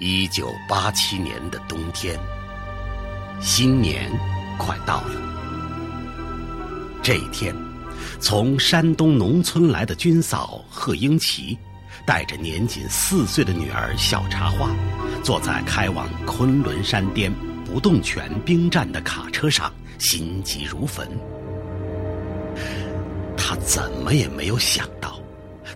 一九八七年的冬天，新年快到了。这一天，从山东农村来的军嫂贺英奇，带着年仅四岁的女儿小茶花，坐在开往昆仑山巅不动泉兵站的卡车上，心急如焚。他怎么也没有想到，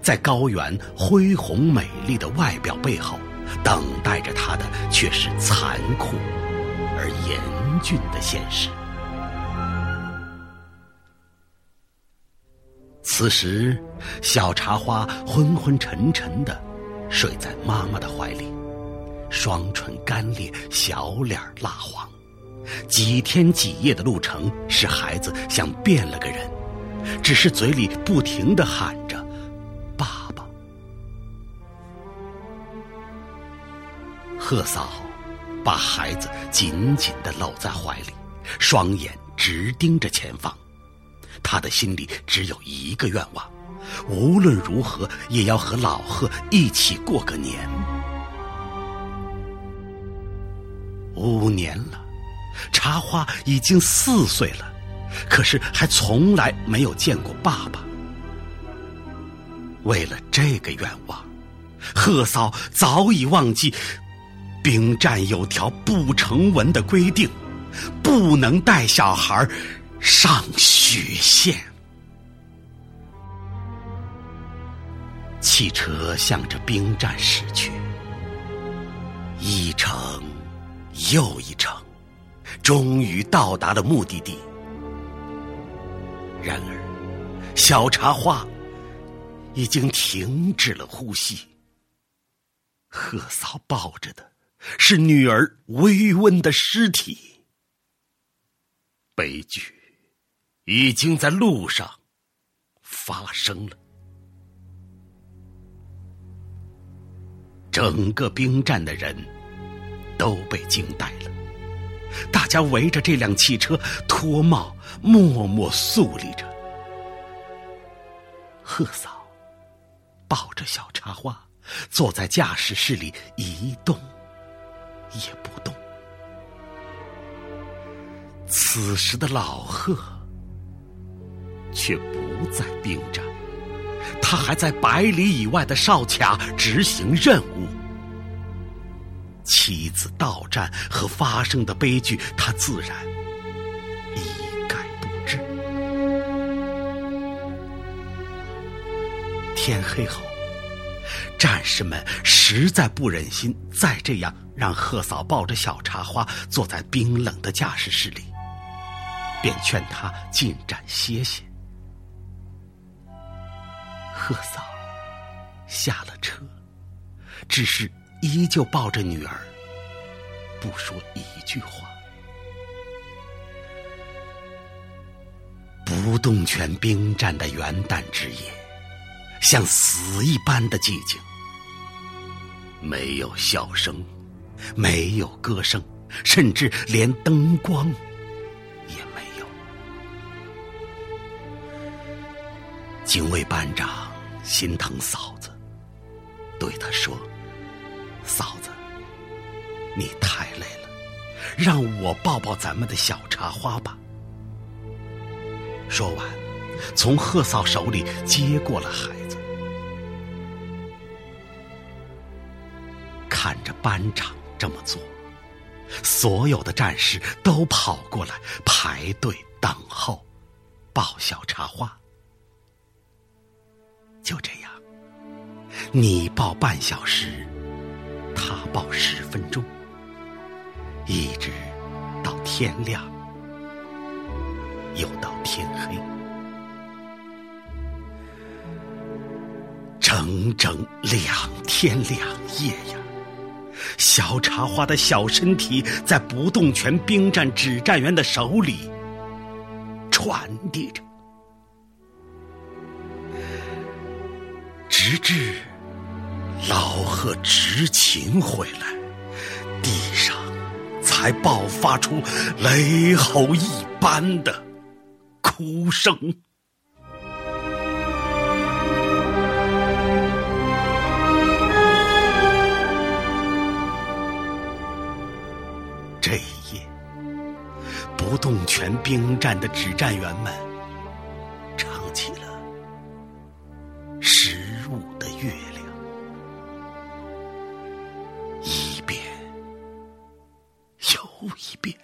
在高原恢宏美丽的外表背后。等待着他的却是残酷而严峻的现实。此时，小茶花昏昏沉沉的睡在妈妈的怀里，双唇干裂，小脸蜡黄。几天几夜的路程，使孩子像变了个人，只是嘴里不停的喊贺嫂把孩子紧紧的搂在怀里，双眼直盯着前方。他的心里只有一个愿望：无论如何也要和老贺一起过个年。五年了，茶花已经四岁了，可是还从来没有见过爸爸。为了这个愿望，贺嫂早已忘记。兵站有条不成文的规定，不能带小孩上雪线。汽车向着兵站驶去，一程又一程，终于到达了目的地。然而，小茶花已经停止了呼吸。贺嫂抱着的。是女儿微温的尸体。悲剧已经在路上发生了。整个兵站的人都被惊呆了，大家围着这辆汽车脱帽，默默肃立着。贺嫂抱着小插花，坐在驾驶室里一动。也不动。此时的老贺却不在兵站，他还在百里以外的哨卡执行任务。妻子到站和发生的悲剧，他自然一概不知。天黑后。战士们实在不忍心再这样让贺嫂抱着小茶花坐在冰冷的驾驶室里，便劝她进站歇歇。贺嫂下了车，只是依旧抱着女儿，不说一句话。不动泉兵站的元旦之夜。像死一般的寂静，没有笑声，没有歌声，甚至连灯光也没有。警卫班长心疼嫂子，对他说：“嫂子，你太累了，让我抱抱咱们的小茶花吧。”说完，从贺嫂手里接过了孩子。看着班长这么做，所有的战士都跑过来排队等候，抱小茶花。就这样，你抱半小时，他抱十分钟，一直到天亮，又到天黑，整整两天两夜呀。小茶花的小身体在不动泉兵站指战员的手里传递着，直至老贺执勤回来，地上才爆发出雷吼一般的哭声。不动全兵站的指战员们唱起了十五的月亮，一遍又一遍。